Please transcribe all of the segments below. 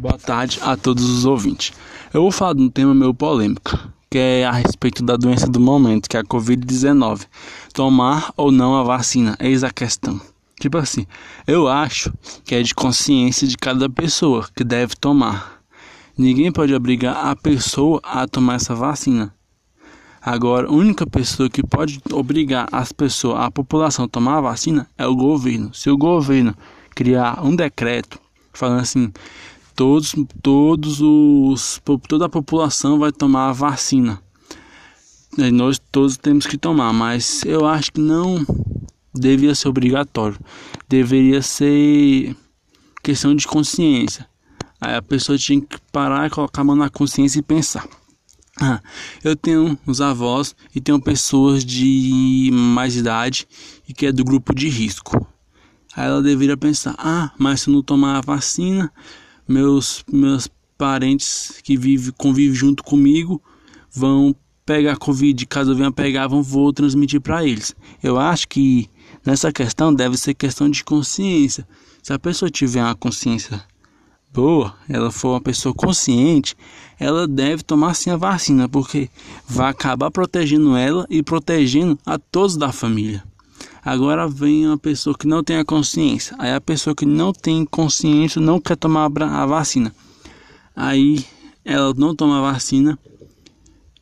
Boa tarde a todos os ouvintes. Eu vou falar de um tema meio polêmico, que é a respeito da doença do momento, que é a Covid-19. Tomar ou não a vacina, eis a questão. Tipo assim, eu acho que é de consciência de cada pessoa que deve tomar. Ninguém pode obrigar a pessoa a tomar essa vacina. Agora, a única pessoa que pode obrigar as pessoas, a população a tomar a vacina é o governo. Se o governo criar um decreto falando assim, todos, todos os, toda a população vai tomar a vacina. E nós todos temos que tomar, mas eu acho que não devia ser obrigatório. Deveria ser questão de consciência. Aí a pessoa tinha que parar colocar a mão na consciência e pensar. Ah, eu tenho os avós e tenho pessoas de mais idade e que é do grupo de risco. Aí ela deveria pensar: ah, mas se eu não tomar a vacina, meus, meus parentes que vive, convivem junto comigo vão pegar Covid. Caso eu venha pegar, vão, vou transmitir para eles. Eu acho que nessa questão deve ser questão de consciência. Se a pessoa tiver uma consciência boa, ela for uma pessoa consciente, ela deve tomar sim a vacina, porque vai acabar protegendo ela e protegendo a todos da família. Agora vem uma pessoa que não tem a consciência. Aí a pessoa que não tem consciência não quer tomar a vacina. Aí ela não toma a vacina,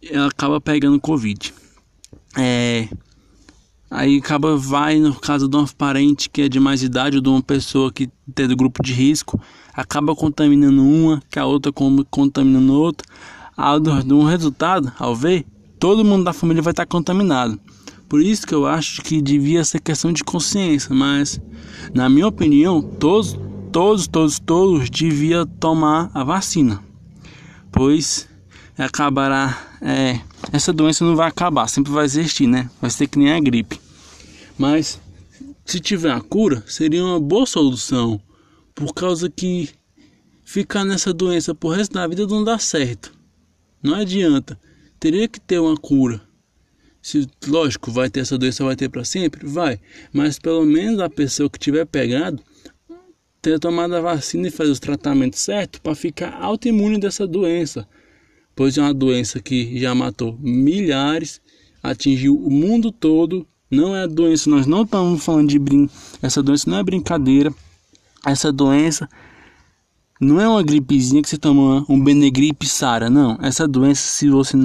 ela acaba pegando Covid. É, aí acaba vai no caso de um parente que é de mais idade ou de uma pessoa que tem do grupo de risco, acaba contaminando uma, que a outra contaminando outra. Ao de um resultado, ao ver, todo mundo da família vai estar contaminado. Por isso que eu acho que devia ser questão de consciência, mas na minha opinião, todos, todos, todos, todos deviam tomar a vacina, pois acabará, é, essa doença não vai acabar, sempre vai existir, né? Vai ser que nem a gripe. Mas se tiver a cura, seria uma boa solução, por causa que ficar nessa doença por resto da vida não dá certo. Não adianta. Teria que ter uma cura. Se, lógico, vai ter essa doença, vai ter para sempre? Vai. Mas pelo menos a pessoa que tiver pegado ter tomado a vacina e fazer os tratamentos certos para ficar autoimune dessa doença. Pois é uma doença que já matou milhares, atingiu o mundo todo. Não é doença, nós não estamos falando de brin essa doença não é brincadeira. Essa doença não é uma gripezinha que você toma um Benegripe Sara, não. Essa doença, se você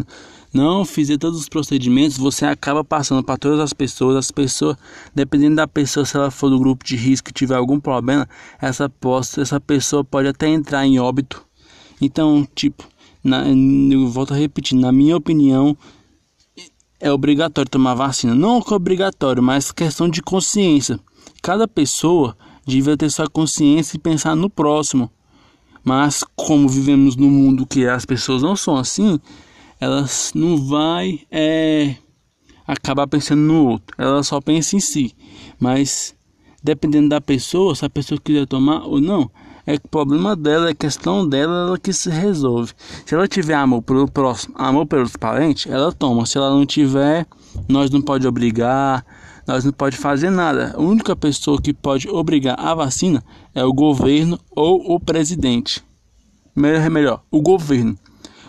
não fizer todos os procedimentos, você acaba passando para todas as pessoas. As pessoas, dependendo da pessoa, se ela for do grupo de risco e tiver algum problema, essa, posta, essa pessoa pode até entrar em óbito. Então, tipo, na, eu volto a repetir, na minha opinião, é obrigatório tomar vacina. Não é obrigatório, mas questão de consciência. Cada pessoa devia ter sua consciência e pensar no próximo. Mas como vivemos num mundo que as pessoas não são assim, elas não vai é, acabar pensando no outro, ela só pensa em si. Mas dependendo da pessoa, se a pessoa quiser tomar ou não, é problema dela, é questão dela, ela que se resolve. Se ela tiver amor pelo próximo, amor pelos parentes, ela toma. Se ela não tiver, nós não pode obrigar, nós não pode fazer nada. A única pessoa que pode obrigar a vacina é o governo ou o presidente. Melhor, melhor, o governo.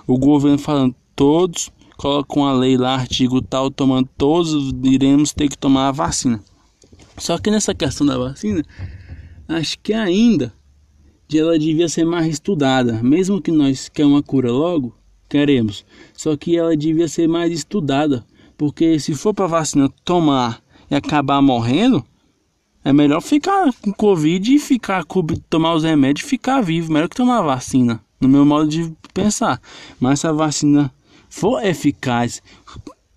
O governo falando todos colocam a lei lá, artigo tal, tomando todos iremos ter que tomar a vacina. Só que nessa questão da vacina, acho que ainda ela devia ser mais estudada, mesmo que nós quer uma cura logo, queremos. Só que ela devia ser mais estudada, porque se for para vacina tomar e acabar morrendo, é melhor ficar com covid e ficar tomar os remédios e ficar vivo, melhor que tomar a vacina, no meu modo de pensar. Mas se a vacina for eficaz,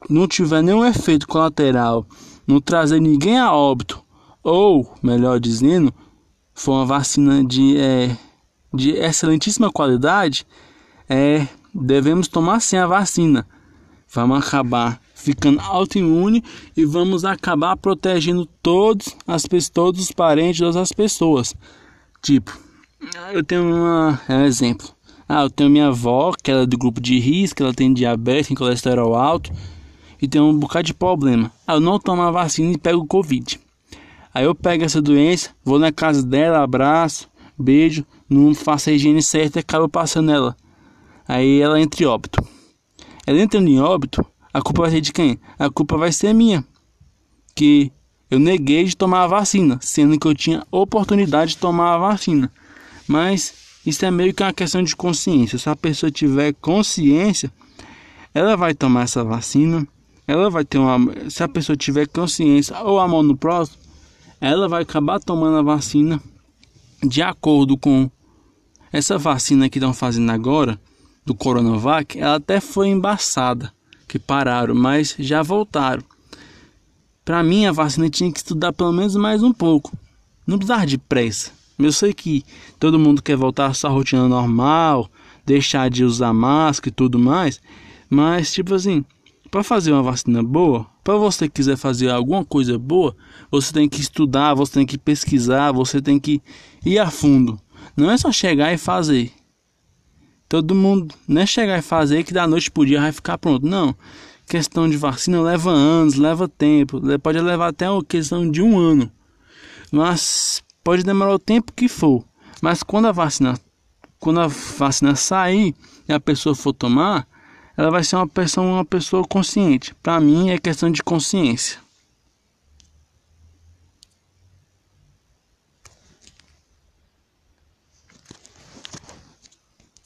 não tiver nenhum efeito colateral, não trazer ninguém a óbito, ou, melhor dizendo, for uma vacina de, é, de excelentíssima qualidade, é, devemos tomar sim a vacina. Vamos acabar ficando autoimune e vamos acabar protegendo todos, as, todos os parentes, todas as pessoas. Tipo, eu tenho uma, é um exemplo. Ah, eu tenho minha avó, que ela é do grupo de risco, ela tem diabetes, tem colesterol alto e tem um bocado de problema. Ah, eu não tomo a vacina e pego Covid. Aí eu pego essa doença, vou na casa dela, abraço, beijo, não faça a higiene certa e acaba passando ela. Aí ela entra em óbito. Ela entrando em óbito, a culpa vai ser de quem? A culpa vai ser minha. Que eu neguei de tomar a vacina, sendo que eu tinha oportunidade de tomar a vacina. Mas isso é meio que uma questão de consciência. Se a pessoa tiver consciência, ela vai tomar essa vacina. Ela vai ter uma. Se a pessoa tiver consciência ou a mão no próximo, ela vai acabar tomando a vacina de acordo com essa vacina que estão fazendo agora, do Coronavac, ela até foi embaçada, que pararam, mas já voltaram. Para mim, a vacina tinha que estudar pelo menos mais um pouco. Não precisava de pressa. Eu sei que todo mundo quer voltar à sua rotina normal, deixar de usar máscara e tudo mais, mas tipo assim, para fazer uma vacina boa, para você quiser fazer alguma coisa boa, você tem que estudar, você tem que pesquisar, você tem que ir a fundo. Não é só chegar e fazer. Todo mundo, não é chegar e fazer que da noite pro dia vai ficar pronto. Não. Questão de vacina leva anos, leva tempo, pode levar até uma questão de um ano. Mas pode demorar o tempo que for. Mas quando a vacina, quando a vacina sair e a pessoa for tomar, ela vai ser uma pessoa, uma pessoa consciente. Para mim é questão de consciência.